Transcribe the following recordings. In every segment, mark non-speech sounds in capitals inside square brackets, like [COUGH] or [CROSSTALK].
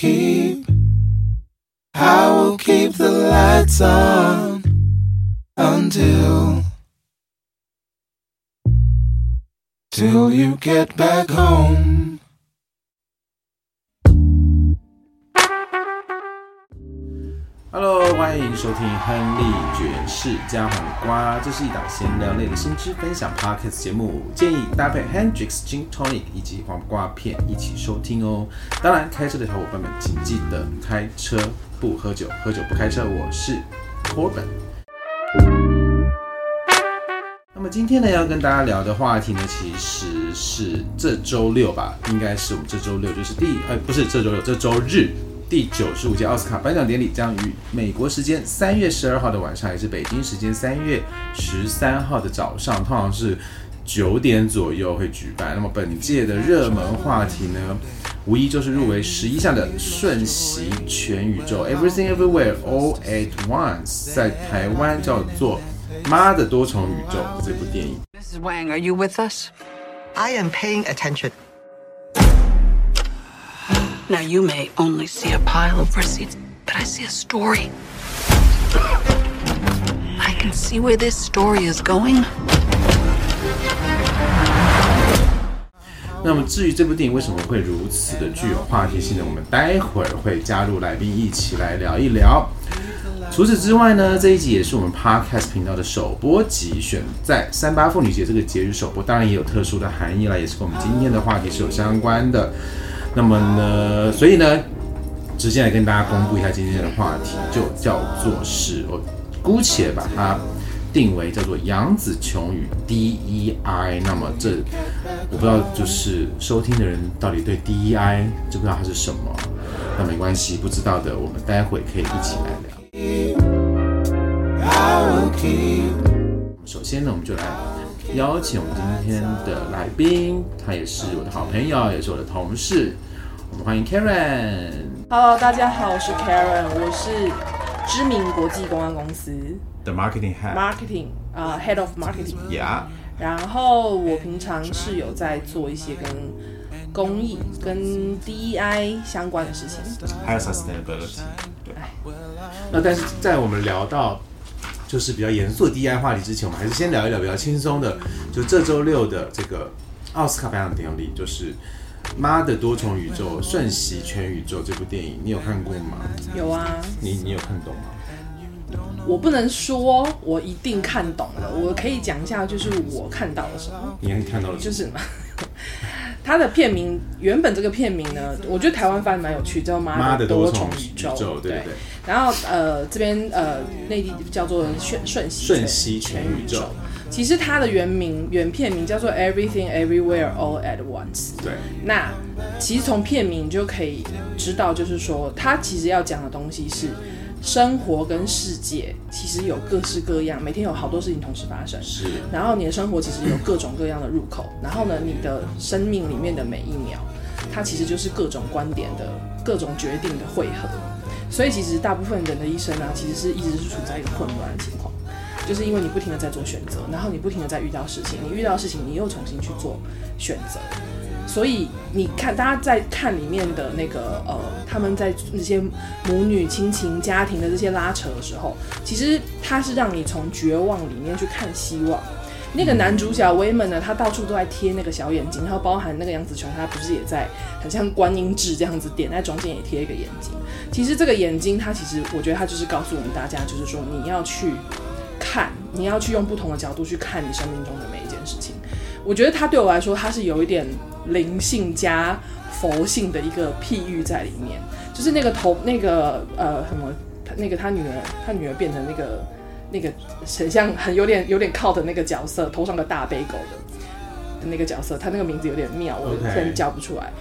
keep, I will keep the lights on until till you get back home. Hello，欢迎收听亨利爵士加黄瓜，这是一档闲聊类的新知分享 podcast 节目，建议搭配 Hendrix Gin Tonic 以及黄瓜片一起收听哦。当然，开车的小伙伴们请记得开车不喝酒，喝酒不开车。我是 Corbin。那么今天呢，要跟大家聊的话题呢，其实是这周六吧，应该是我们这周六，就是第呃不是这周六，这周日第九十五届奥斯卡颁奖典礼将于美国时间三月十二号的晚上，也是北京时间三月十三号的早上，通常是九点左右会举办。那么本届的热门话题呢，无疑就是入围十一项的《瞬息全宇宙》（Everything Everywhere All at Once），在台湾叫做《妈的多重宇宙》这部电影。Mrs. Wang, are you with us? I am paying attention. Now, you may only see a pile of receipts, but I see a story. I can see where this story is going. 那么至于这部电影为什么会如此的具有话题性呢？我们待会儿会加入来宾一起来聊一聊。除此之外呢，这一集也是我们 Podcast 频道的首播集，选在三八妇女节这个节日首播，当然也有特殊的含义啦，也是跟我们今天的话题是有相关的。那么呢，所以呢，直接来跟大家公布一下今天的话题，就叫做是我姑且把它定为叫做杨紫琼与 DEI。那么这我不知道，就是收听的人到底对 DEI 知不知道它是什么？那没关系，不知道的我们待会可以一起来聊。首先呢，我们就来邀请我们今天的来宾，他也是我的好朋友，也是我的同事。欢迎 Karen。Hello，大家好，我是 Karen，我是知名国际公关公司 The marketing head。marketing 啊、Head of Marketing。Yeah。然后我平常是有在做一些跟公益、跟 DEI 相关的事情。还有 sustainability。对。那但是在我们聊到就是比较严肃的 DI 话题之前，我们还是先聊一聊比较轻松的，就这周六的这个奥斯卡颁奖典礼，就是《妈的多重宇宙：瞬息全宇宙》这部电影，你有看过吗？有啊，你你有看懂吗？我不能说我一定看懂了，我可以讲一下，就是我看到了什么。你看到了什么就是嘛，[LAUGHS] 它的片名原本这个片名呢，我觉得台湾翻译蛮有趣，叫《妈妈的的多重宇宇宙》宙对对对然后呃，这边呃内地叫做瞬瞬息瞬息全宇宙。其实它的原名原片名叫做《Everything Everywhere All at Once》。对，那其实从片名你就可以知道，就是说它其实要讲的东西是生活跟世界其实有各式各样，每天有好多事情同时发生。是然后你的生活其实有各种各样的入口，然后呢，你的生命里面的每一秒，它其实就是各种观点的各种决定的汇合。所以其实大部分人的一生啊，其实是一直是处在一个混乱的情况，就是因为你不停的在做选择，然后你不停的在遇到事情，你遇到事情你又重新去做选择。所以你看，大家在看里面的那个呃，他们在那些母女亲情、家庭的这些拉扯的时候，其实它是让你从绝望里面去看希望。那个男主角威门呢，他到处都在贴那个小眼睛，然后包含那个杨紫琼，他不是也在很像观音痣这样子点在中间也贴一个眼睛。其实这个眼睛，它其实我觉得它就是告诉我们大家，就是说你要去看，你要去用不同的角度去看你生命中的每一件事情。我觉得它对我来说，它是有一点灵性加佛性的一个譬喻在里面，就是那个头那个呃什么，他那个他女儿，他女儿变成那个那个很像很有点有点靠的那个角色，头上的大背狗的的那个角色，他那个名字有点妙，我真叫不出来。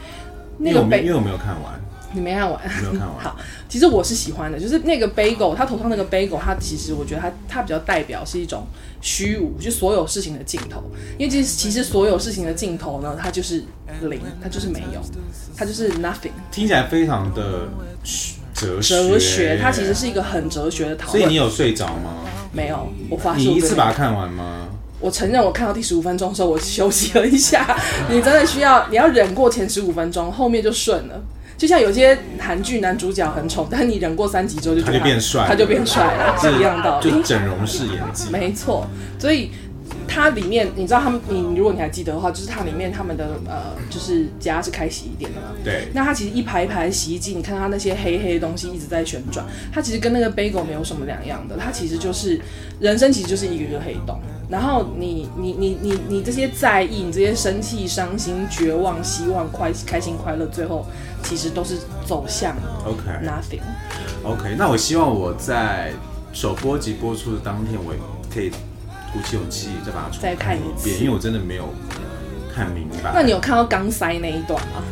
因那个背因为我没有看完，你没看完？没有看完。好，其实我是喜欢的，就是那个 bagel，他头上那个 bagel，它其实我觉得它它比较代表是一种虚无，就所有事情的尽头。因为其实其实所有事情的尽头呢，它就是零，它就是没有，它就是 nothing。听起来非常的哲学。哲学，它其实是一个很哲学的讨论。所以你有睡着吗？没有？我发誓你一次把它看完吗？我承认，我看到第十五分钟的时候，我休息了一下。你真的需要，你要忍过前十五分钟，后面就顺了。就像有些韩剧男主角很丑，但你忍过三集之后就觉得他就变帅了他就变帅了，是一样道理。就整容式演技。没错，所以它里面你知道他们，你如果你还记得的话，就是它里面他们的呃，就是家是开洗衣店的嘛。对，那它其实一排一排洗衣机，你看它那些黑黑的东西一直在旋转，它其实跟那个 bagel 没有什么两样的，它其实就是人生其实就是一个一个黑洞。然后你你你你你这些在意，你这些生气、伤心、绝望、希望、快开心、快乐，最后其实都是走向 OK nothing。OK，那我希望我在首播及播出的当天，我也可以鼓起勇气再把它重再看一一遍，因为我真的没有看明白。那你有看到钢塞那一段吗？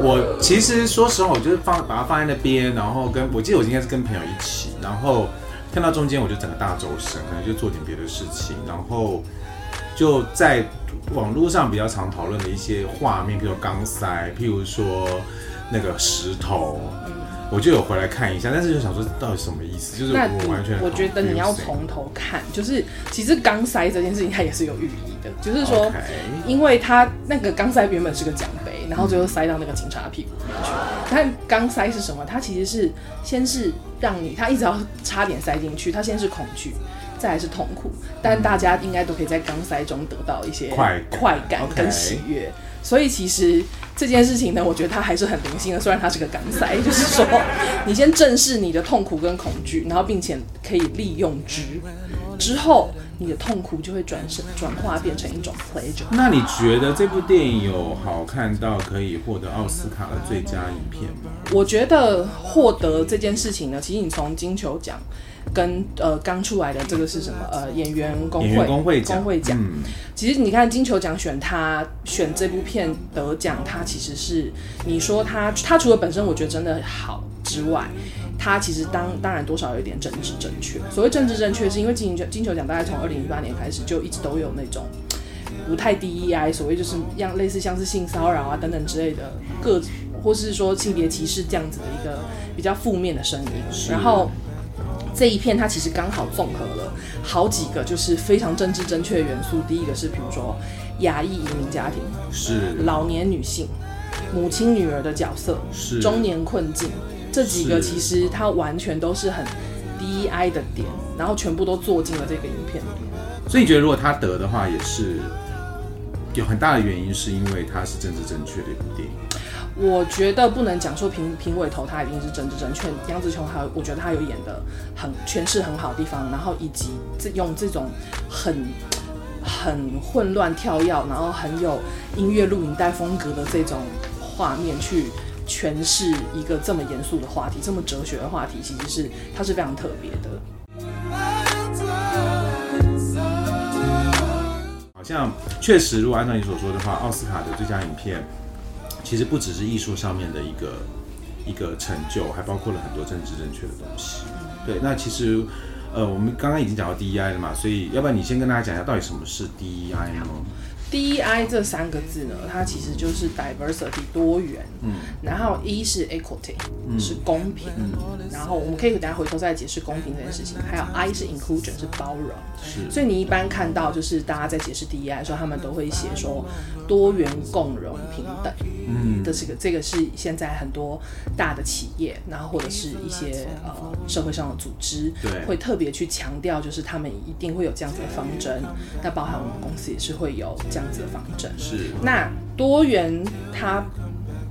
我其实说实话，我就是放把它放在那边，然后跟我记得我应该是跟朋友一起，然后看到中间我就整个大走神，可能就做点别的事情，然后就在网络上比较常讨论的一些画面，比如钢塞，譬如说那个石头。我就有回来看一下，但是就想说到底什么意思？就是我完全我觉得你要从头看，就是其实钢塞这件事情它也是有寓意的，就是说因为它那个钢塞原本是个奖杯，然后最后塞到那个警察屁股里面去。但钢塞是什么？它其实是先是让你，它一直要差点塞进去，它先是恐惧。再来是痛苦，但大家应该都可以在钢塞中得到一些快感快感跟喜悦。所以其实这件事情呢，我觉得它还是很灵性的。虽然它是个港塞，就是说你先正视你的痛苦跟恐惧，然后并且可以利用之，之后你的痛苦就会转身转化变成一种 pleasure。那你觉得这部电影有好看到可以获得奥斯卡的最佳影片吗？我觉得获得这件事情呢，其实你从金球奖跟呃刚出来的这个是什么呃演员工会演员工会奖，工会奖，嗯，其实你看金球奖选他选这部片得奖，他其实是你说他他除了本身我觉得真的好之外，他其实当当然多少有一点政治正确。所谓政治正确，是因为金球金球奖大概从二零一八年开始就一直都有那种不太 DEI，所谓就是样类似像是性骚扰啊等等之类的各，或是说性别歧视这样子的一个比较负面的声音，然后。这一片它其实刚好综合了好几个就是非常政治正确的元素。第一个是比如说亚裔移民家庭、是老年女性、母亲女儿的角色、是中年困境，这几个其实它完全都是很 DEI 的点，然后全部都做进了这个影片。所以你觉得如果他得的话，也是有很大的原因，是因为它是政治正确的一部电影。我觉得不能讲说评评委投他一定是政治正确，杨紫琼还有我觉得他有演的很诠释很好的地方，然后以及这用这种很很混乱跳跃，然后很有音乐录影带风格的这种画面去诠释一个这么严肃的话题，这么哲学的话题，其实是它是非常特别的。好像确实，如果按照你所说的话，奥斯卡的最佳影片其实不只是艺术上面的一个一个成就，还包括了很多政治正确的东西。对，那其实呃，我们刚刚已经讲到 DEI 了嘛，所以要不然你先跟大家讲一下，到底什么是 DEI 呢？DEI 这三个字呢，它其实就是 diversity 多元，嗯，然后 E 是 equity，、是公平，然后我们可以等下回头再解释公平这件事情，还有 I 是 inclusion 是包容，是。所以你一般看到就是大家在解释 DEI 的时候，他们都会写说多元共融平等，嗯。这是个这个是现在很多大的企业，然后或者是一些呃社会上的组织，对。会特别去强调，就是他们一定会有这样子的方针。那包含我们公司也是会有这样子的方针。是那多元它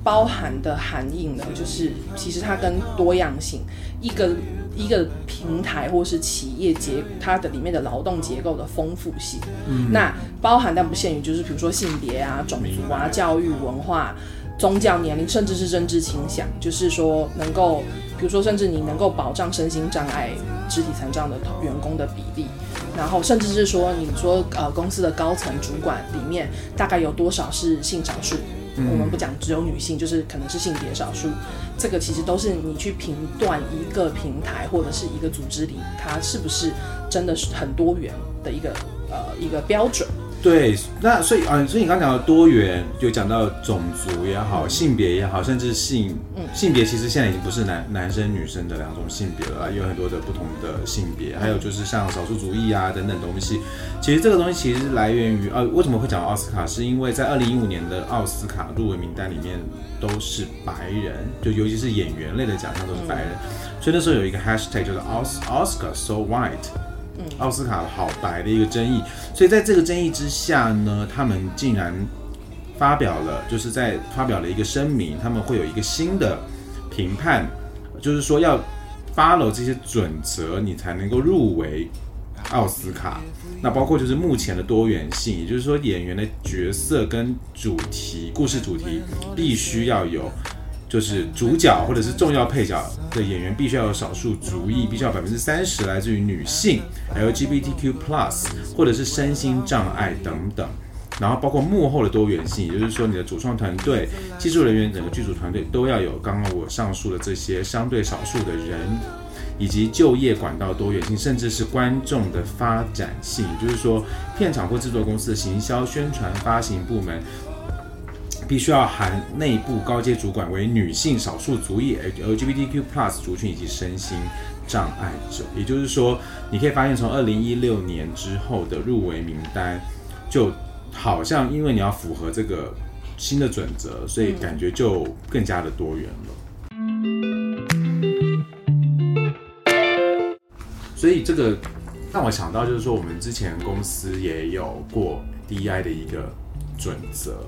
包含的含义呢，就是其实它跟多样性一个一个平台或是企业结它的里面的劳动结构的丰富性，嗯，那包含但不限于就是比如说性别啊、种族啊、教育、文化。宗教、年龄，甚至是政治倾向，就是说能够，比如说，甚至你能够保障身心障碍、肢体残障的员工的比例，然后甚至是说，你说呃公司的高层主管里面大概有多少是性少数？我们不讲只有女性，就是可能是性别少数，这个其实都是你去评断一个平台或者是一个组织里，它是不是真的是很多元的一个呃一个标准。对，那所以啊，所以你刚讲到多元，就讲到种族也好，性别也好，甚至性性别，其实现在已经不是男男生女生的两种性别了，有很多的不同的性别，还有就是像少数族裔啊等等东西。其实这个东西其实来源于啊，为什么会讲奥斯卡？是因为在二零一五年的奥斯卡入围名单里面都是白人，就尤其是演员类的奖项都是白人，所以那时候有一个 hashtag 就是 Os Oscar so white。奥斯卡好白的一个争议，所以在这个争议之下呢，他们竟然发表了，就是在发表了一个声明，他们会有一个新的评判，就是说要 follow 这些准则，你才能够入围奥斯卡。那包括就是目前的多元性，也就是说演员的角色跟主题、故事主题必须要有。就是主角或者是重要配角的演员必须要有少数族裔，必须要百分之三十来自于女性，LGBTQ plus 或者是身心障碍等等，然后包括幕后的多元性，也就是说你的主创团队、技术人员整个剧组团队都要有刚刚我上述的这些相对少数的人，以及就业管道多元性，甚至是观众的发展性，也就是说片场或制作公司的行销、宣传、发行部门。必须要含内部高阶主管为女性、少数族裔、LGBTQ+ plus 族群以及身心障碍者。也就是说，你可以发现，从二零一六年之后的入围名单，就好像因为你要符合这个新的准则，所以感觉就更加的多元了。所以这个让我想到，就是说我们之前公司也有过 DEI 的一个准则。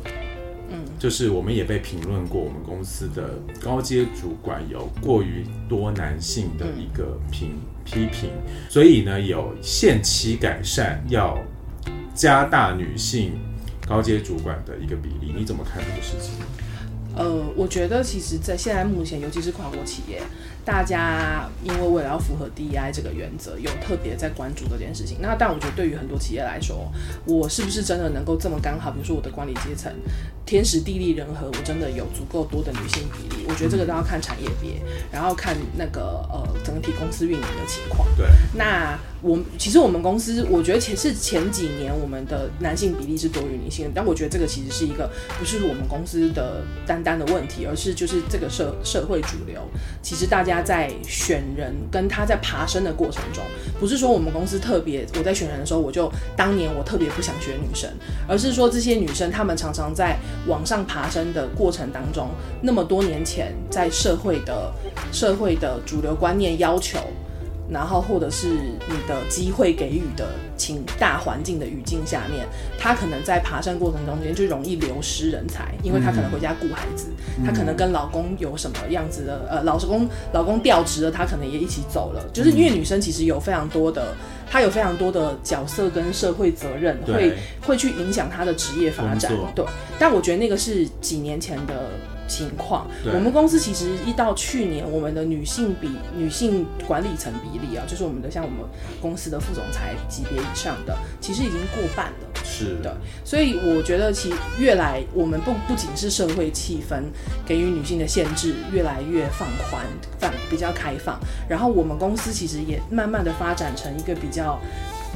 嗯，就是我们也被评论过，我们公司的高阶主管有过于多男性的一个评批评，所以呢有限期改善，要加大女性高阶主管的一个比例，你怎么看这个事情？呃，我觉得其实，在现在目前，尤其是跨国企业，大家因为为了要符合 DEI 这个原则，有特别在关注这件事情。那但我觉得，对于很多企业来说，我是不是真的能够这么刚好？比如说我的管理阶层，天时地利人和，我真的有足够多的女性比例？我觉得这个都要看产业别，然后看那个呃整体公司运营的情况。对，那。我其实我们公司，我觉得前是前几年我们的男性比例是多于女性，但我觉得这个其实是一个不是我们公司的单单的问题，而是就是这个社社会主流，其实大家在选人跟他在爬升的过程中，不是说我们公司特别我在选人的时候，我就当年我特别不想选女生，而是说这些女生她们常常在往上爬升的过程当中，那么多年前在社会的社会的主流观念要求。然后，或者是你的机会给予的情大环境的语境下面，他可能在爬山过程中间就容易流失人才，因为他可能回家顾孩子，他可能跟老公有什么样子的呃，老公老公调职了，他可能也一起走了。就是因为女生其实有非常多的，她有非常多的角色跟社会责任，会会去影响她的职业发展。对，但我觉得那个是几年前的。情况，我们公司其实一到去年，我们的女性比女性管理层比例啊，就是我们的像我们公司的副总裁级别以上的，其实已经过半了。是的，所以我觉得其越来我们不不仅是社会气氛给予女性的限制越来越放宽，放比较开放，然后我们公司其实也慢慢的发展成一个比较。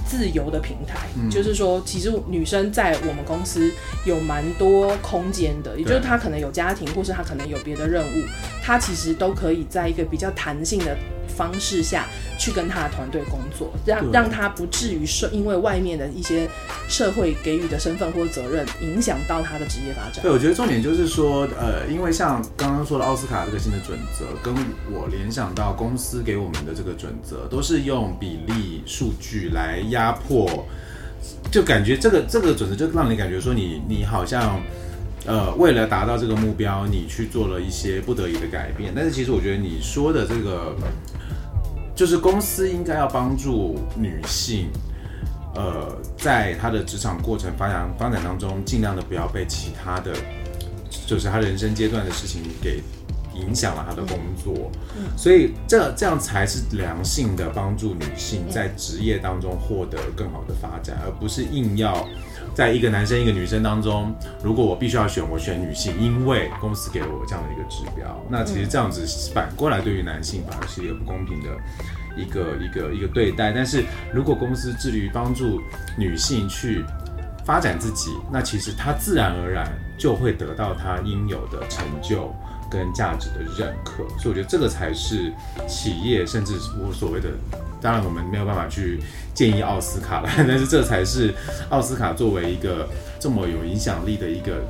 自由的平台，就是说，其实女生在我们公司有蛮多空间的，也就是她可能有家庭，或是她可能有别的任务，她其实都可以在一个比较弹性的。方式下去跟她的团队工作，让让她不至于受因为外面的一些社会给予的身份或责任影响到她的职业发展。对，我觉得重点就是说，呃，因为像刚刚说的奥斯卡这个新的准则，跟我联想到公司给我们的这个准则，都是用比例数据来压迫，就感觉这个这个准则就让你感觉说，你你好像呃为了达到这个目标，你去做了一些不得已的改变。但是其实我觉得你说的这个。就是公司应该要帮助女性，呃，在她的职场过程发展发展当中，尽量的不要被其他的，就是她人生阶段的事情给影响了他的工作。所以这这样才是良性的帮助女性在职业当中获得更好的发展，而不是硬要在一个男生一个女生当中，如果我必须要选，我选女性，因为公司给了我这样的一个指标。那其实这样子反过来对于男性反而是一个不公平的。一个一个一个对待，但是如果公司致力于帮助女性去发展自己，那其实他自然而然就会得到他应有的成就跟价值的认可。所以我觉得这个才是企业，甚至我所谓的，当然我们没有办法去建议奥斯卡了，[LAUGHS] 但是这才是奥斯卡作为一个这么有影响力的一个。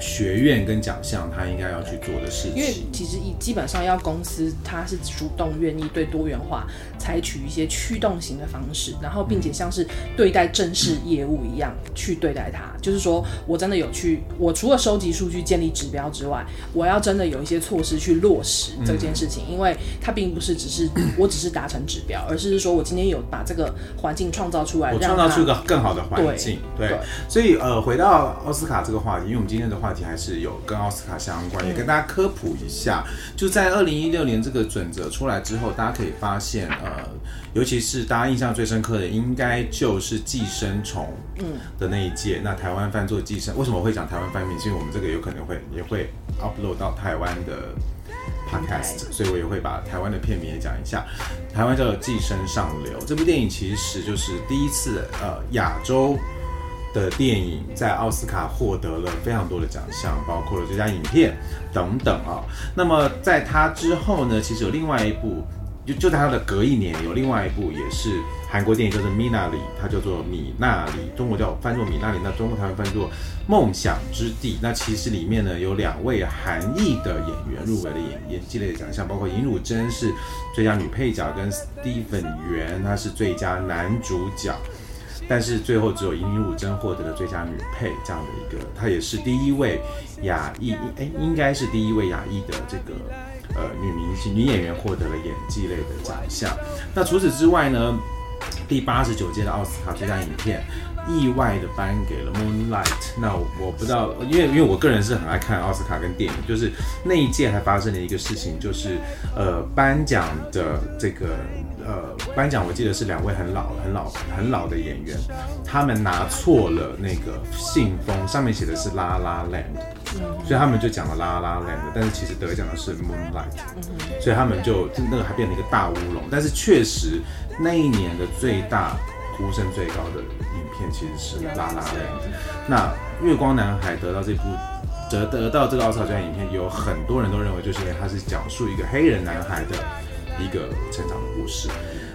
学院跟奖项，他应该要去做的事情。因为其实以基本上要公司，他是主动愿意对多元化采取一些驱动型的方式，然后并且像是对待正式业务一样去对待它。就是说我真的有去，我除了收集数据、建立指标之外，我要真的有一些措施去落实这件事情，因为它并不是只是我只是达成指标，而是说我今天有把这个环境创造出来，我创造出一个更好的环境。对，所以呃，回到奥斯卡这个话题，因为我们今天的话。话题还是有跟奥斯卡相关，也跟大家科普一下。就在二零一六年这个准则出来之后，大家可以发现，呃，尤其是大家印象最深刻的，应该就是《寄生虫》嗯的那一届。那台湾翻做《寄生》，为什么会讲台湾翻名？是因为我们这个有可能会也会 upload 到台湾的 podcast，所以我也会把台湾的片名也讲一下。台湾叫做《寄生上流》这部电影，其实就是第一次呃亚洲。的电影在奥斯卡获得了非常多的奖项，包括了最佳影片等等啊。那么在它之后呢，其实有另外一部，就就在它的隔一年有另外一部也是韩国电影，叫做《米娜里》，它叫做《米娜里》，中国叫翻作《米娜里》，那中国台湾翻作《梦想之地》。那其实里面呢有两位韩裔的演员入围了演演技类的奖项，包括尹汝贞是最佳女配角，跟 Steven 元他是最佳男主角。但是最后只有尹汝贞获得了最佳女配这样的一个，她也是第一位亚裔，哎，应该是第一位亚裔的这个呃女明星、女演员获得了演技类的奖项。那除此之外呢，第八十九届的奥斯卡最佳影片。意外的颁给了《Moonlight》，那我不知道，因为因为我个人是很爱看奥斯卡跟电影，就是那一届还发生了一个事情，就是呃颁奖的这个呃颁奖，我记得是两位很老很老很老的演员，他们拿错了那个信封，上面写的是《La La Land》，所以他们就讲了《La La Land》，但是其实得奖的是《Moonlight》，所以他们就那个还变成一个大乌龙，但是确实那一年的最大呼声最高的影。片其实是拉拉类。那《月光男孩》得到这部得得到这个奥斯卡影片，有很多人都认为，就是因为它是讲述一个黑人男孩的一个成长的故事。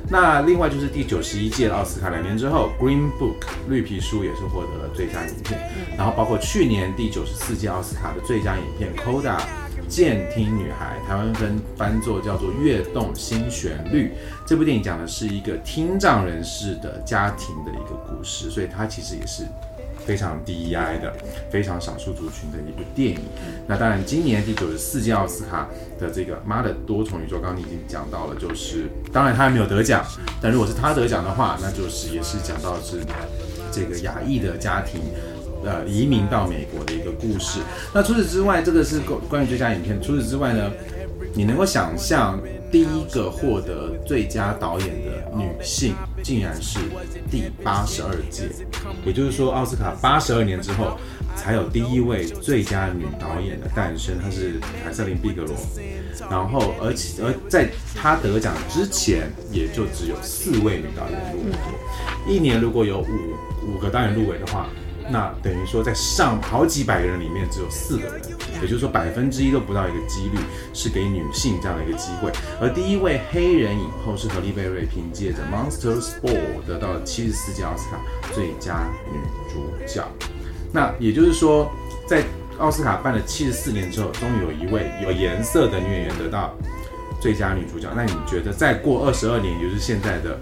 那另外就是第九十一届奥斯卡，两年之后，《Green Book》绿皮书也是获得了最佳影片。然后包括去年第九十四届奥斯卡的最佳影片《Coda》。健听女孩，台湾分翻作叫做《跃动新旋律》。这部电影讲的是一个听障人士的家庭的一个故事，所以它其实也是非常 DEI 的，非常少数族群的一部电影。那当然，今年第九十四届奥斯卡的这个《妈的多重宇宙》，刚刚已经讲到了，就是当然他还没有得奖，但如果是他得奖的话，那就是也是讲到是这个亚裔的家庭。呃，移民到美国的一个故事。那除此之外，这个是关关于最佳影片。除此之外呢，你能够想象第一个获得最佳导演的女性，竟然是第八十二届，也就是说，奥斯卡八十二年之后才有第一位最佳女导演的诞生，她是凯瑟琳·毕格罗。然后，而且而在她得奖之前，也就只有四位女导演入围。一年如果有五五个导演入围的话。那等于说，在上好几百个人里面，只有四个人，也就是说百分之一都不到一个几率是给女性这样的一个机会。而第一位黑人影后是何丽贝瑞，凭借着《Monsters Ball》得到了七十四届奥斯卡最佳女主角。那也就是说，在奥斯卡办了七十四年之后，终于有一位有颜色的女演员得到最佳女主角。那你觉得再过二十二年，也就是现在的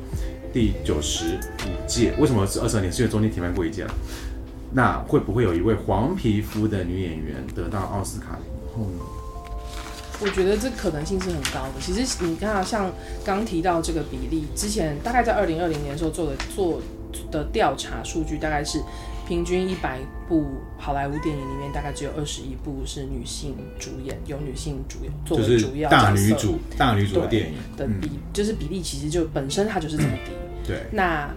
第九十五届，为什么是二十二年？是因为中间停办过一届了。那会不会有一位黄皮肤的女演员得到奥斯卡影后呢？我觉得这可能性是很高的。其实你看，像刚提到这个比例，之前大概在二零二零年的时候做的做的调查数据，大概是平均一百部好莱坞电影里面，大概只有二十一部是女性主演，有女性主演作为主要大女主大女主的电影的比，就是比例其实就本身它就是这么低。对，那。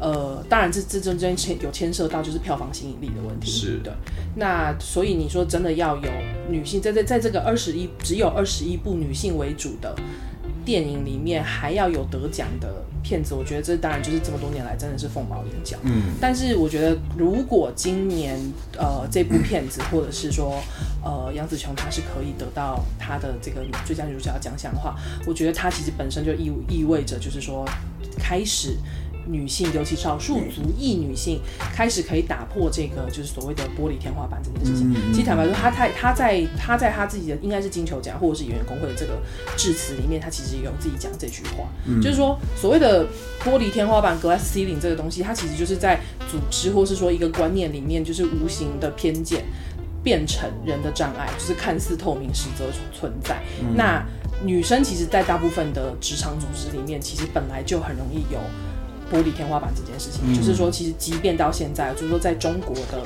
呃，当然这这中间牵有牵涉到就是票房吸引力的问题，是的。那所以你说真的要有女性在在在这个二十一只有二十一部女性为主的。电影里面还要有得奖的片子，我觉得这当然就是这么多年来真的是凤毛麟角。嗯，但是我觉得，如果今年呃这部片子，或者是说呃杨紫琼她是可以得到她的这个最佳女主角奖项的话，我觉得她其实本身就意意味着就是说开始。女性，尤其少数族裔女性，开始可以打破这个就是所谓的玻璃天花板这件事情。其实坦白说，她在她在她在她自己的应该是金球奖或者是演员工会的这个致辞里面，她其实也有自己讲这句话，就是说所谓的玻璃天花板 （glass ceiling） 这个东西，它其实就是在组织或是说一个观念里面，就是无形的偏见变成人的障碍，就是看似透明，实则存在。那女生其实，在大部分的职场组织里面，其实本来就很容易有。玻璃天花板这件事情，就是说，其实即便到现在，就是说，在中国的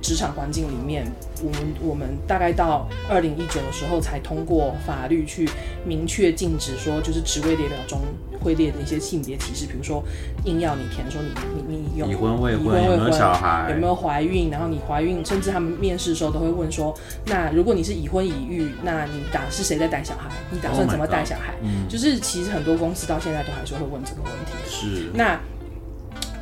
职场环境里面，我们我们大概到二零一九的时候才通过法律去明确禁止说，就是职位列表中会列的一些性别歧视，比如说硬要你填说你你你有已婚未婚未有没有小孩有没有怀孕，然后你怀孕，甚至他们面试的时候都会问说，那如果你是已婚已育，那你打是谁在带小孩？你打算 Oh 怎么带小孩？就是其实很多公司到现在都还是会问这个问题。是，那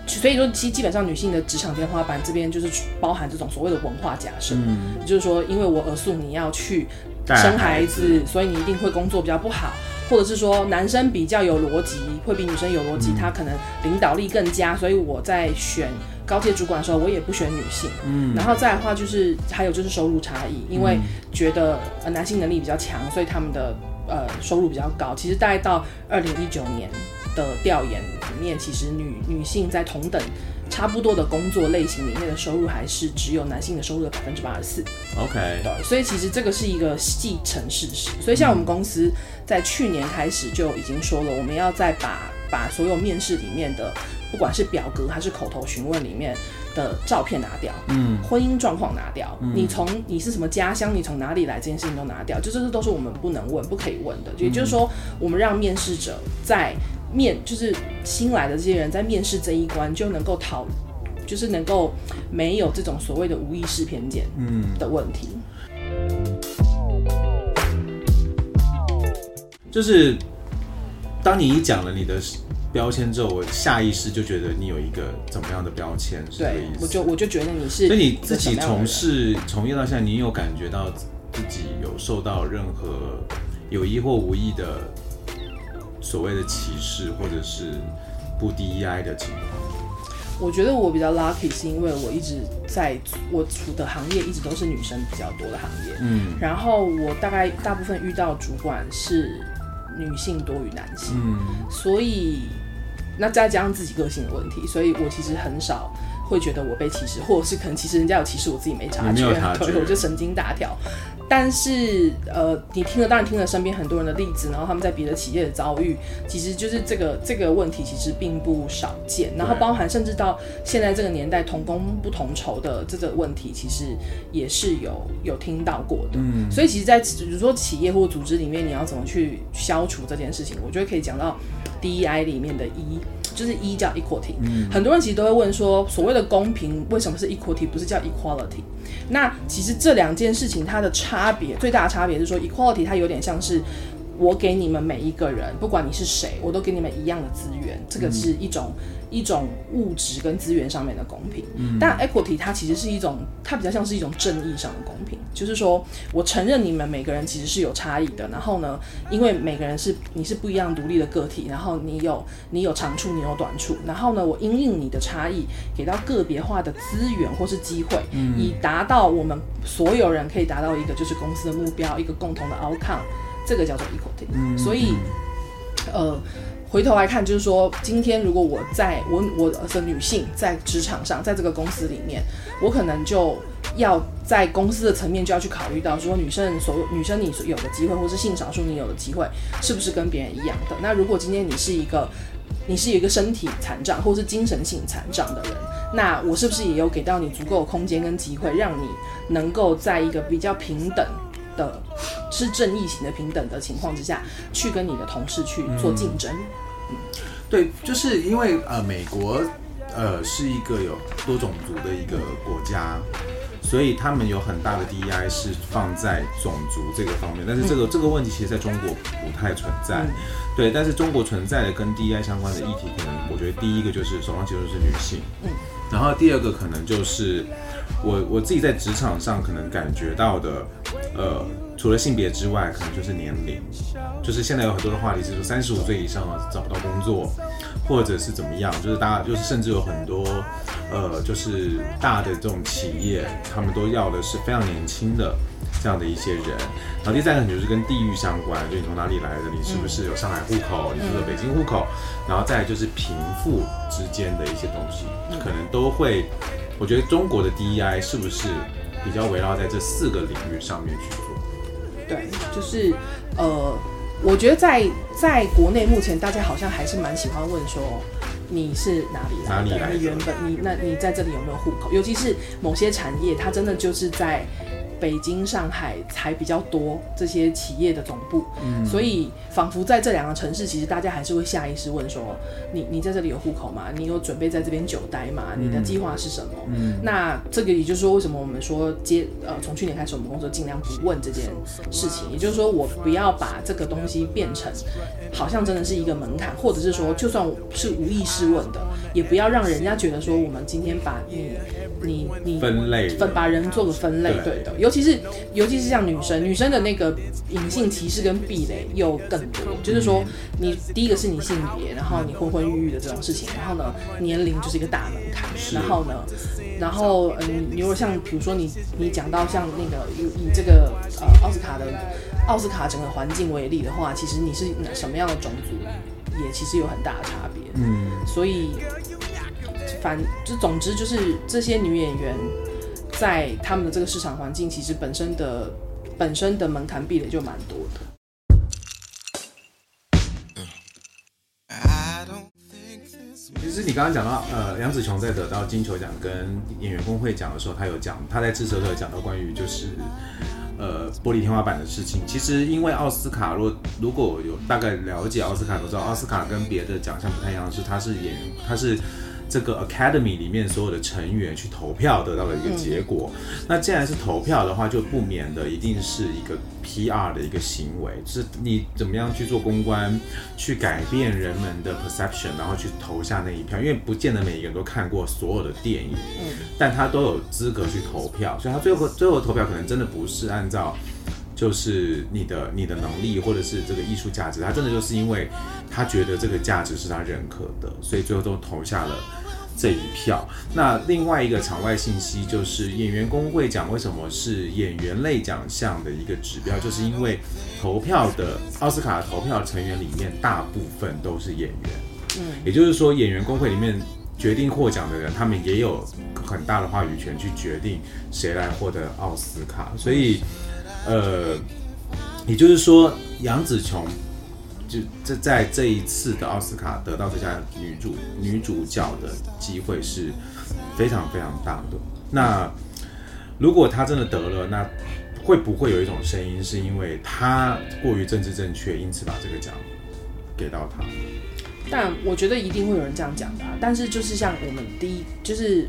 所以说，基基本上女性的职场天花板这边就是包含这种所谓的文化假设，嗯，就是说，因为我耳诉你要去生孩孩子，所以你一定会工作比较不好，或者是说男生比较有逻辑，会比女生有逻辑，他可能领导力更佳，所以我在选高阶主管的时候，我也不选女性。嗯，然后再的话就是还有就是收入差异，因为觉得呃男性能力比较强，所以他们的呃收入比较高。其实大概到二零一九年的调研里面，其实女女性在同等差不多的工作类型里面的收入还是只有男性的收入的百分之八十四。OK，对，所以其实这个是一个既成事实。所以像我们公司在去年开始就已经说了，我们要再把把所有面试里面的，不管是表格还是口头询问里面的照片拿掉，嗯，婚姻状况拿掉，你从你是什么家乡，你从哪里来这件事情都拿掉，就这些都是我们不能问、不可以问的。也就是说，我们让面试者在面就是新来的这些人在面试这一关就能够讨。就是能够没有这种所谓的无意识偏见的问题。就是当你一讲了你的标签之后，我下意识就觉得你有一个怎么样的标签，是这个对意，思。我就我就觉得你是，所以你自己从事从业到现在，你有感觉到自己有受到任何有意或无意的所谓的歧视，或者是不 DEI 的情况？我觉得我比较 lucky，是因为我一直在我处的行业一直都是女生比较多的行业，嗯。然后我大概大部分遇到主管是女性多于男性，嗯。所以那再加上自己个性的问题，所以我其实很少会觉得我被歧视，或者是可能其实人家有歧视，我自己没察觉，对，[LAUGHS] 我就神经大条。但是呃，你听了当然听了身边很多人的例子，然后他们在别的企业的遭遇，其实就是这个这个问题其实并不少见，然后包含甚至到现在这个年代同工不同酬的这个问题，其实也是有有听到过的。嗯所以其实，在比如说企业或组织里面，你要怎么去消除这件事情，我觉得可以讲到 DEI 里面的一，就是一叫 equality。很多人其实都会问说，所谓的公平为什么是 equality，不是叫 equality？那其实这两件事情它的差别，最大的差别是说，equality 它有点像是。我给你们每一个人，不管你是谁，我都给你们一样的资源，这个是一种、一种物质跟资源上面的公平。但 equity 它其实是一种，它比较像是一种正义上的公平，就是说我承认你们每个人其实是有差异的，然后呢，因为每个人是你是不一样独立的个体，然后你有你有长处，你有短处，然后呢，我因应你的差异，给到个别化的资源或是机会，以达到我们所有人可以达到一个就是公司的目标，一个共同的 outcome，这个叫做 equality。所以，呃。回头来看，就是说，今天如果我在我我的女性在职场上，在这个公司里面，我可能就要在公司的层面就要去考虑到，说女生所有女生你有的机会，或是性少数你有的机会，是不是跟别人一样的？那如果今天你是一个你是一个身体残障或是精神性残障的人，那我是不是也有给到你足够的空间跟机会，让你能够在一个比较平等的，是正义型的平等的情况之下，去跟你的同事去做竞争？对，就是因为呃，美国呃是一个有多种族的一个国家，所以他们有很大的 DEI 是放在种族这个方面，但是这个、这个问题其实在中国不太存在，嗯。对，但是中国存在的跟 DEI 相关的议题，可能我觉得第一个就是首当其冲是女性，嗯，然后第二个可能就是我我自己在职场上可能感觉到的，呃，除了性别之外，可能就是年龄，就是现在有很多的话题是说三十五岁以上了找不到工作，或者是怎么样，就是大家就是甚至有很多呃，就是大的这种企业，他们都要的是非常年轻的。这样的一些人，然后第三个就是跟地域相关，就你从哪里来的，你是不是有上海户口，你是不是有北京户口，然后再就是贫富之间的一些东西，可能都会，我觉得中国的 DEI 是不是比较围绕在这四个领域上面去做？对，就是呃，我觉得在在国内目前大家好像还是蛮喜欢问说你是哪里来的，哪里来的你原本你那你在这里有没有户口？尤其是某些产业，它真的就是在。北京、上海才比较多这些企业的总部，所以仿佛在这两个城市，其实大家还是会下意识问说：你你在这里有户口吗？你有准备在这边久待吗？你的计划是什么？那这个也就是说，为什么我们说接呃从去年开始，我们公司尽量不问这件事情，也就是说，我不要把这个东西变成好像真的是一个门槛，或者是说，就算是无意识问的，也不要让人家觉得说我们今天把你你你分类分把人做个分类，对。对的，尤其是尤其是像女生，女生的那个隐性歧视跟壁垒又更多，就是说你第一个是你性别，然后你昏昏欲欲的这种事情，然后呢年龄就是一个大门槛，然后呢，然后嗯，你如果像比如说你你讲到像那个以以这个呃奥斯卡的奥斯卡整个环境为例的话，其实你是哪什么样的种族，也其实有很大的差别，嗯，所以反就总之就是这些女演员在他们的这个市场环境，其实本身的本身的门槛壁垒就蛮多的。其实你刚刚讲到，呃，杨紫琼在得到金球奖跟演员工会奖的时候，她有讲，她在致辞的时候有讲到关于就是，呃，玻璃天花板的事情。其实因为奥斯卡，如果如果有大概了解奥斯卡，都知道奥斯卡跟别的奖项不太一样，是它是演员，它是。这个 Academy 里面所有的成员去投票得到的一个结果，那既然是投票的话，就不免的一定是一个 PR 的一个行为，是你怎么样去做公关，去改变人们的 perception，然后去投下那一票，因为不见得每一个人都看过所有的电影，但他都有资格去投票，所以他最后最后投票可能真的不是按照。就是你的你的能力或者是这个艺术价值，他真的就是因为他觉得这个价值是他认可的，所以最后都投下了这一票。那另外一个场外信息就是演员工会奖为什么是演员类奖项的一个指标，就是因为投票的奥斯卡投票成员里面大部分都是演员，嗯，也就是说演员工会里面决定获奖的人，他们也有很大的话语权去决定谁来获得奥斯卡，所以。呃，也就是说，杨紫琼就这在这一次的奥斯卡得到最佳女主女主角的机会是非常非常大的。那如果她真的得了，那会不会有一种声音，是因为她过于政治正确，因此把这个奖给到她？但我觉得一定会有人这样讲的、但是就是像我们第一就是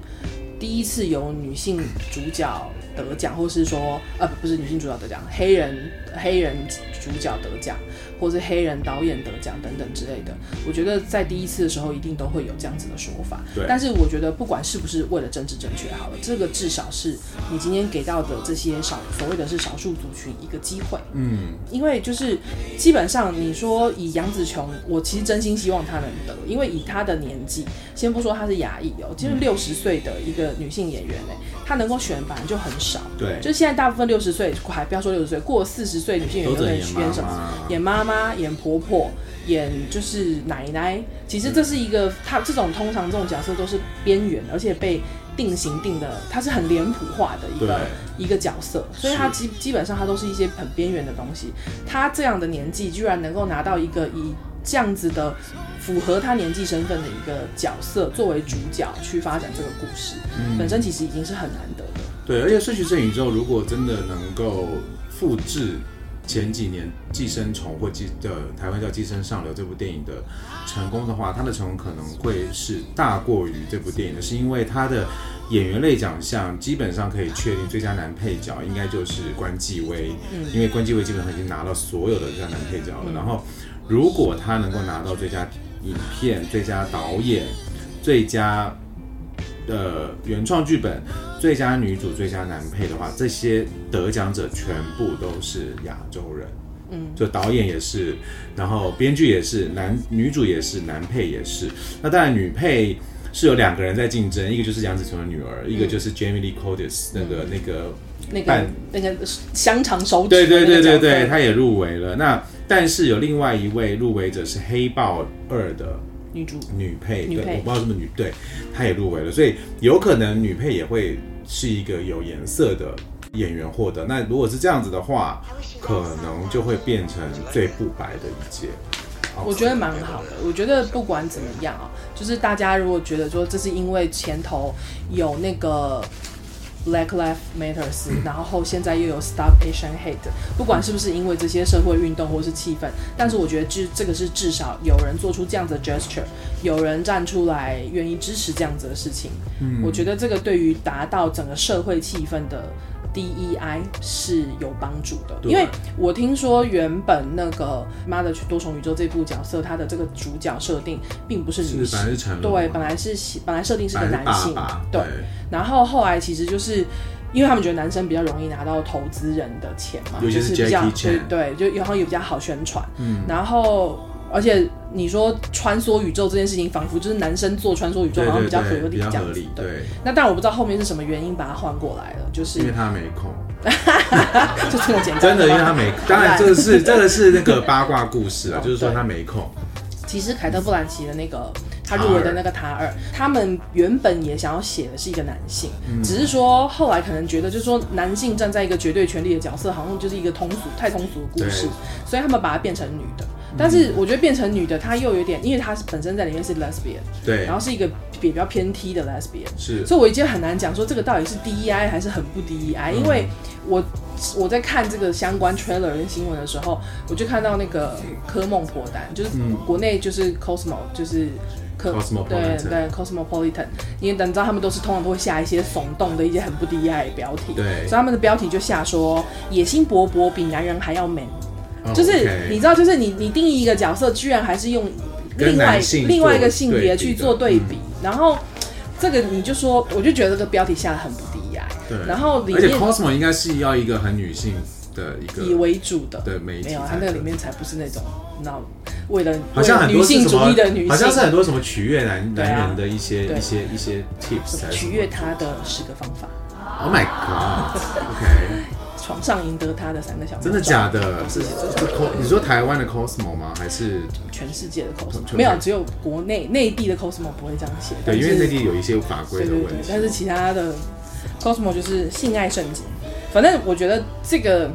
第一次由女性主角得奖，或是说呃不是女性主角得奖，黑人黑人主角得奖，或是黑人导演得奖等等之类的，我觉得在第一次的时候一定都会有这样子的说法。对但是我觉得不管是不是为了政治正确好了，这个至少是你今天给到的这些少所谓的是少数族群一个机会。嗯，因为就是基本上你说以杨紫琼，我其实真心希望她能得，因为以她的年纪，先不说她是亚裔哦，其实六十岁的一个女性演员哎，她能够选反正就很少。对，就现在大部分六十岁，还不要说六十岁，过四十岁女性演员都能都在演演什么？演妈妈、演婆婆、演就是奶奶。其实这是一个，她这种通常这种角色都是边缘，而且被定型定的，它是很脸谱化的一个一个角色，所以它基基本上它都是一些很边缘的东西。她这样的年纪，居然能够拿到一个以这样子的符合她年纪身份的一个角色作为主角去发展这个故事，本身其实已经是很难得的。对，而且顺序正宇宙如果真的能够复制前几年《寄生虫》或寄的台湾叫《寄生上流》这部电影的成功的话，它的成功可能会是大过于这部电影的，是因为它的演员类奖项基本上可以确定最佳男配角应该就是关继威，因为关继威基本上已经拿到所有的最佳男配角了。然后，如果他能够拿到最佳影片、最佳导演、最佳呃原创剧本、最佳女主、最佳男配的话，这些得奖者全部都是亚洲人。嗯，就导演也是，然后编剧也是，男女主也是，男配也是。那当然女配是有两个人在竞争，一个就是杨紫琼的女儿，一个就是 Jamie Lee Curtis 那个那个那个那个香肠手指对对对对对，他也入围了。那但是有另外一位入围者是《黑豹二》的女主女配，对，女配我不知道是不是女，对，她也入围了，所以有可能女配也会是一个有颜色的演员获得。那如果是这样子的话，可能就会变成最不白的一届。我觉得蛮好的。我觉得不管怎么样啊，就是大家如果觉得说这是因为前头有那个 Black Lives Matters，[LAUGHS] 然后后现在又有 Stop Asian Hate，不管是不是因为这些社会运动或是气氛，但是我觉得至这个是至少有人做出这样子的 gesture，有人站出来愿意支持这样子的事情。嗯，我觉得这个对于达到整个社会气氛的 DEI 是有帮助的，因为我听说原本那个《妈的多重宇宙》这部角色，它的这个主角设定并不是女性。对，本来是本来设定是个男性，是爸爸，对，然后后来其实就是。因为他们觉得男生比较容易拿到投资人的钱嘛，就是是比较对对，就然后也比较好宣传。嗯，然后而且你说穿梭宇宙这件事情，仿佛就是男生做穿梭宇宙好像比较合理这样子比较合理，。对，那但我不知道后面是什么原因把它换过来了，就是因为他没空，[LAUGHS] 就这么简单。[LAUGHS] 真的，因为他没，当然这个是这个是那个八卦故哦事啊，就是说他没空，其实凯特·布兰奇的那个他入围的那个塔尔，他们原本也想要写的是一个男性，嗯。只是说后来可能觉得，就是说男性站在一个绝对权力的角色，好像就是一个通俗太通俗的故事，所以他们把它变成女的。但是我觉得变成女的，她又有点，因为她是本身在里面是 lesbian，对。然，后是一个比较偏 T 的 lesbian，是。所以我已经很难讲说这个到底是 DEI 还是很不 DEI，、因嗯。为我我在看这个相关 trailer 跟新闻的时候，我就看到那个科梦破单，就是国内就是 Cosmo，就是科对对 Cosmopolitan，因为等你知道他们都是通常都会下一些耸动的一些很不 DEI 的标题，对。所以他们的标题就下说野心勃勃比男人还要哦就是 OK 你知道，就是你你定义一个角色，居然还是用另外另外一个性别去做对比，然后这个你就说，我就觉得这个标题下的很不低呀。对，然后里而且面 Cosmo 应该是要一个很女性的一个以为主的，的媒体没有，才它那个里面才不是那种，那，为了好像女性主义的女性，好像是很多什么取悦男啊男人的一些一些一些 tips 取悦他的十个方法，Oh my God，OK，床上赢得他的三个小时真的假的？是你说台湾的 Cosmo 吗？还是全世界的 Cosmo 没有，只有国内内地的 Cosmo 不会这样写，对？因为内地有一些法规的问题，，对但是其他的 Cosmo 就是性爱圣经。反正我觉得这个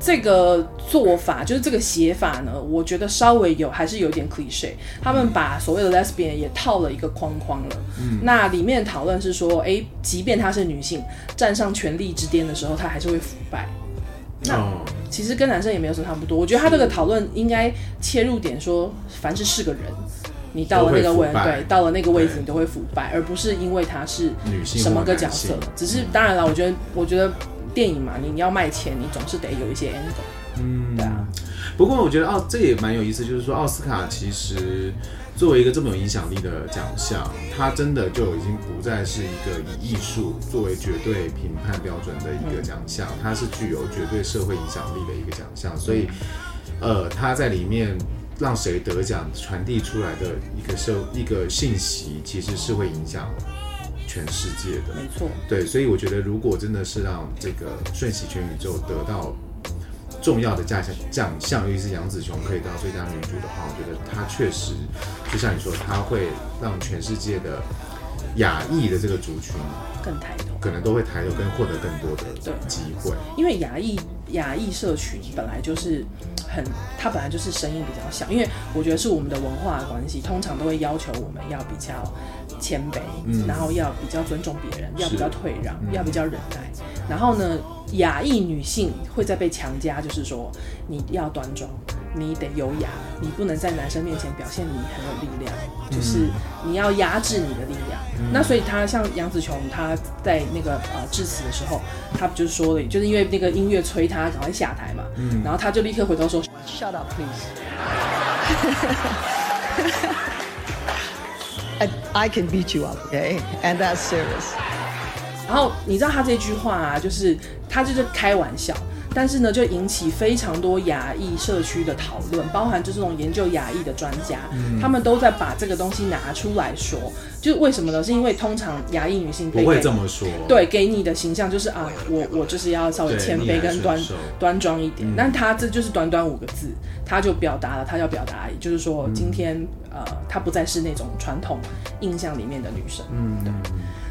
这个做法，就是这个写法呢，我觉得稍微有还是有点 cliche。他们把所谓的 lesbian 也套了一个框框了。嗯，那里面讨论是说，诶，即便她是女性，站上权力之巅的时候，她还是会腐败。那哦，其实跟男生也没有什么差不多。我觉得他这个讨论应该切入点说，凡是是个人，你到了那个位对，到了那个位置你都会腐败，而不是因为他是女性什么个角色。只是当然了，我觉得我觉得电影嘛，你你要卖钱，你总是得有一些 angle。嗯，对啊。不过我觉得奥这也蛮有意思，就是说奥斯卡其实作为一个这么有影响力的奖项，它真的就已经不再是一个以艺术作为绝对评判标准的一个奖项，它是具有绝对社会影响力的一个奖项，所以呃，它在里面。让谁得奖传递出来的一个社一个信息，其实是会影响全世界的。没错，对，所以我觉得，如果真的是让这个《瞬息全宇宙》得到重要的奖项奖项，尤其是杨紫琼可以得到最佳女主的话，我觉得她确实，就像你说，她会让全世界的亚裔的这个族群，更抬头。可能都会抬头跟获得更多的对机会。因为亚裔亚裔社群本来就是很，它本来就是声音比较小，因为我觉得是我们的文化的关系，通常都会要求我们要比较谦卑，然后要比较尊重别人，要比较退让，要比较忍耐。然后呢，亚裔女性会在被强加，就是说你要端庄，你得优雅，你不能在男生面前表现你很有力量，就是你要压制你的力量。那所以他像杨紫琼，他在那个呃致辞的时候，他不就是说了，就是因为那个音乐催他赶快下台嘛，然后他就立刻回头说 Shut up, please. [LAUGHS] I, I can beat you up, okay? And that's serious. 然后你知道他这句话啊，就是他就是开玩笑，但是呢，就引起非常多亚裔社区的讨论，包含就是这种研究亚裔的专家，他们都在把这个东西拿出来说，就为什么呢？是因为通常亚裔女性被不会这么说。对，给你的形象就是啊，我我就是要稍微谦卑跟端端庄一点。但他这就是短短五个字，他就表达了他要表达，也就是说，今天呃，她不再是那种传统印象里面的女生。嗯，对。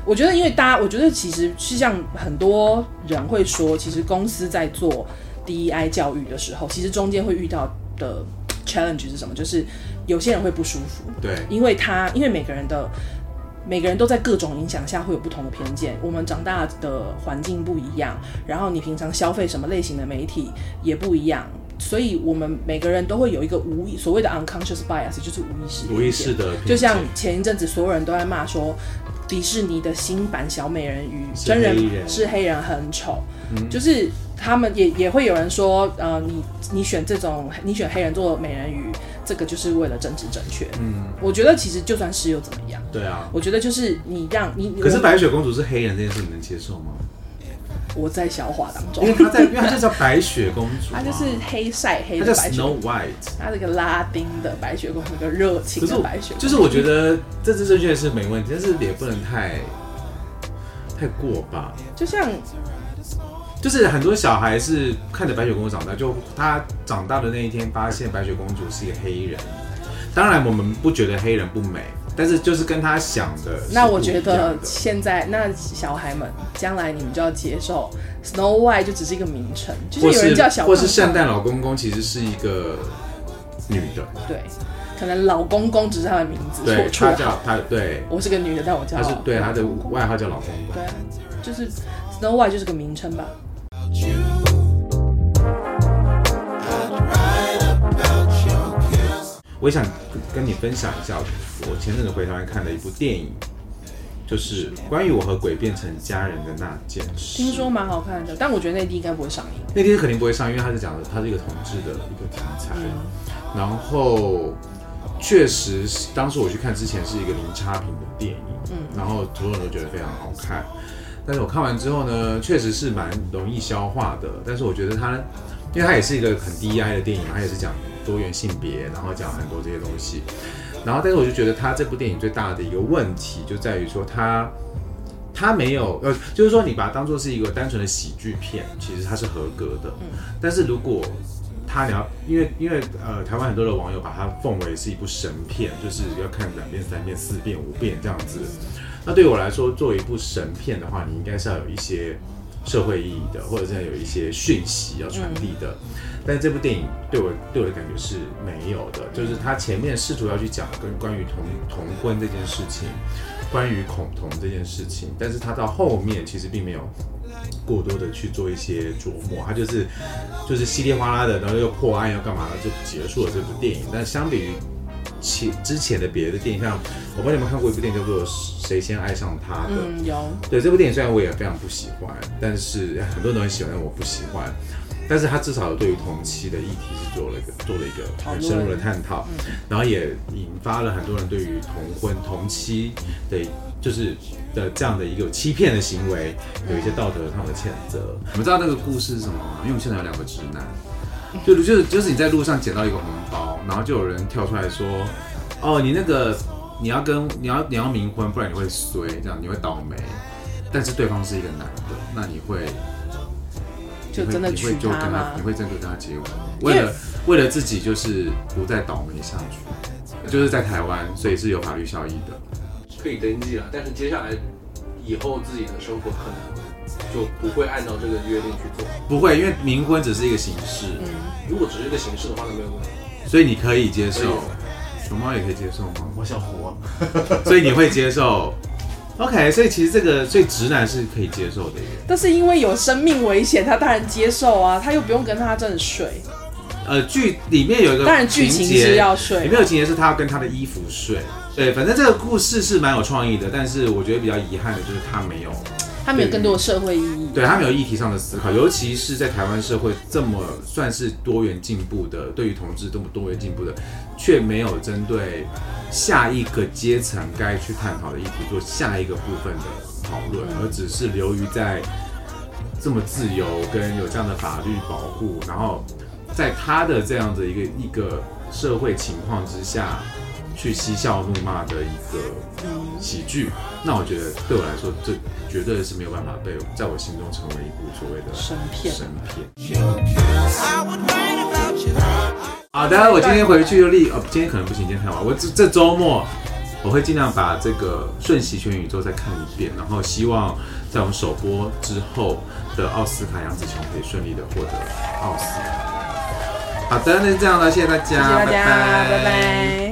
我觉得，因为大家，我觉得其实是像很多人会说，其实公司在做 DEI 教育的时候，其实中间会遇到的 challenge 是什么？就是有些人会不舒服，对因为他因为每个人的每个人都在各种影响下会有不同的偏见，我们长大的环境不一样，然后你平常消费什么类型的媒体也不一样。所以，我们每个人都会有一个无意所谓的 unconscious bias，就是无意识的无意识的就像前一阵子所有人都在骂说，迪士尼的新版小美人鱼是真人是黑人很丑，就是他们也也会有人说，呃，你你选这种你选黑人做美人鱼，这个就是为了政治正确。嗯，我觉得其实就算是又怎么样？对啊。我觉得就是你让你，可是白雪公主是黑人这件事，你能接受吗？我在消化当中因为，他在，因为他就叫白雪公主、啊，她就是黑晒黑的白雪，Snow White。她这个拉丁的白雪公主，一个热情的白雪公主，就是我觉得这次正确是没问题，但是也不能太太过吧。就像就是很多小孩是看着白雪公主长大，就他长大的那一天发现白雪公主是一个黑人。当然，我们不觉得黑人不美，但是就是跟他想的是那我觉得现在那小孩们将来你们就要接受 Snow White 就只是一个名称，就是有人叫小胖或是圣诞老公公其实是一个女的，对，可能老公公只是他的名字，对，他叫。他对，我是个女的，但我叫他是对他的外号叫老公公对。啊，就是 Snow White 就是个名称吧。我也想跟你分享一下，我前阵子回台湾看的一部电影，就是关于我和鬼变成家人的那件事。听说蛮好看的，但我觉得内地应该不会上映。那天肯定不会上，因为它是讲的，它是一个同志的一个题材。然后确实是，当时我去看之前是一个零差评的电影，嗯，然后所有人都觉得非常好看。但是我看完之后呢，确实是蛮容易消化的。但是我觉得它，因为它也是一个很 DI 的电影嘛，它也是讲多元性别，然后讲很多这些东西。然后，但是我就觉得他这部电影最大的一个问题就在于说他。他没有，呃，就是说你把它当做是一个单纯的喜剧片，其实它是合格的。但是如果他你要，因为因为呃，台湾很多的网友把它奉为是一部神片，就是要看两遍、三遍、四遍、五遍这样子。那对我来说，作为一部神片的话，你应该是要有一些社会意义的，或者是要有一些讯息要传递的。但是这部电影对我对我的感觉是没有的，就是他前面试图要去讲跟关于同同婚这件事情，关于恐同这件事情，但是他到后面其实并没有过多的去做一些琢磨，他就是就是稀里哗啦的，然后又破案要干嘛的就结束了这部电影。但相比于其之前的别的电影，像我不知道你们看过一部电影叫做《谁先爱上他的》，嗯，有。对这部电影虽然我也非常不喜欢，但是 [LAUGHS] 很多人都很喜欢，但我不喜欢。但是他至少对于同期的议题是做了一个做了一个很深入的探讨，然后也引发了很多人对于同婚同期的，就是的这样的一个欺骗的行为，有一些道德上的谴责。你们知道那个故事是什么吗？因为我们现在有两个直男，就就是就是你在路上捡到一个红包，然后就有人跳出来说，哦，你那个你要跟你要你要冥婚，不然你会衰，这样你会倒霉。但是对方是一个男的，那你会你会就真的娶你会就跟她吗你会真的跟他结婚？为了为了自己就是不再倒霉下去，就是在台湾，所以是有法律效益的。可以登记了，但是接下来以后自己的生活可能就不会按照这个约定去做。不会，因为冥婚只是一个形式，如果只是一个形式的话，那没有问题。所以你可以接受可以。熊猫也可以接受吗？我想活，[LAUGHS] [LAUGHS] 所以你会接受 OK，所以其实这个所以直男是可以接受的耶。但是因为有生命危险，他当然接受啊，他又不用跟他真的睡。呃，剧里面有一个当然剧情是要睡里面有情节是他要跟他的衣服睡。对，反正这个故事是蛮有创意的，但是我觉得比较遗憾的就是他没有，他们有更多的社会意义。对他们有议题上的思考，尤其是在台湾社会这么算是多元进步的，对于同志这么多元进步的，却没有针对下一个阶层该去探讨的议题做下一个部分的讨论，而只是流于在这么自由跟有这样的法律保护，然后在他的这样的一个一个社会情况之下，去嬉笑怒骂的一个喜剧，那我觉得对我来说，这绝对是没有办法被在我心中成为一部所谓的神片神片。好的，我今天回去就立，哦，今天可能不行，今天太晚。我这这周末我会尽量把这个《瞬息全宇宙》再看一遍，然后希望在我们首播之后的奥斯卡杨紫琼可以顺利的获得奥斯卡。好的，那就这样了，谢谢大家，谢谢大家，拜拜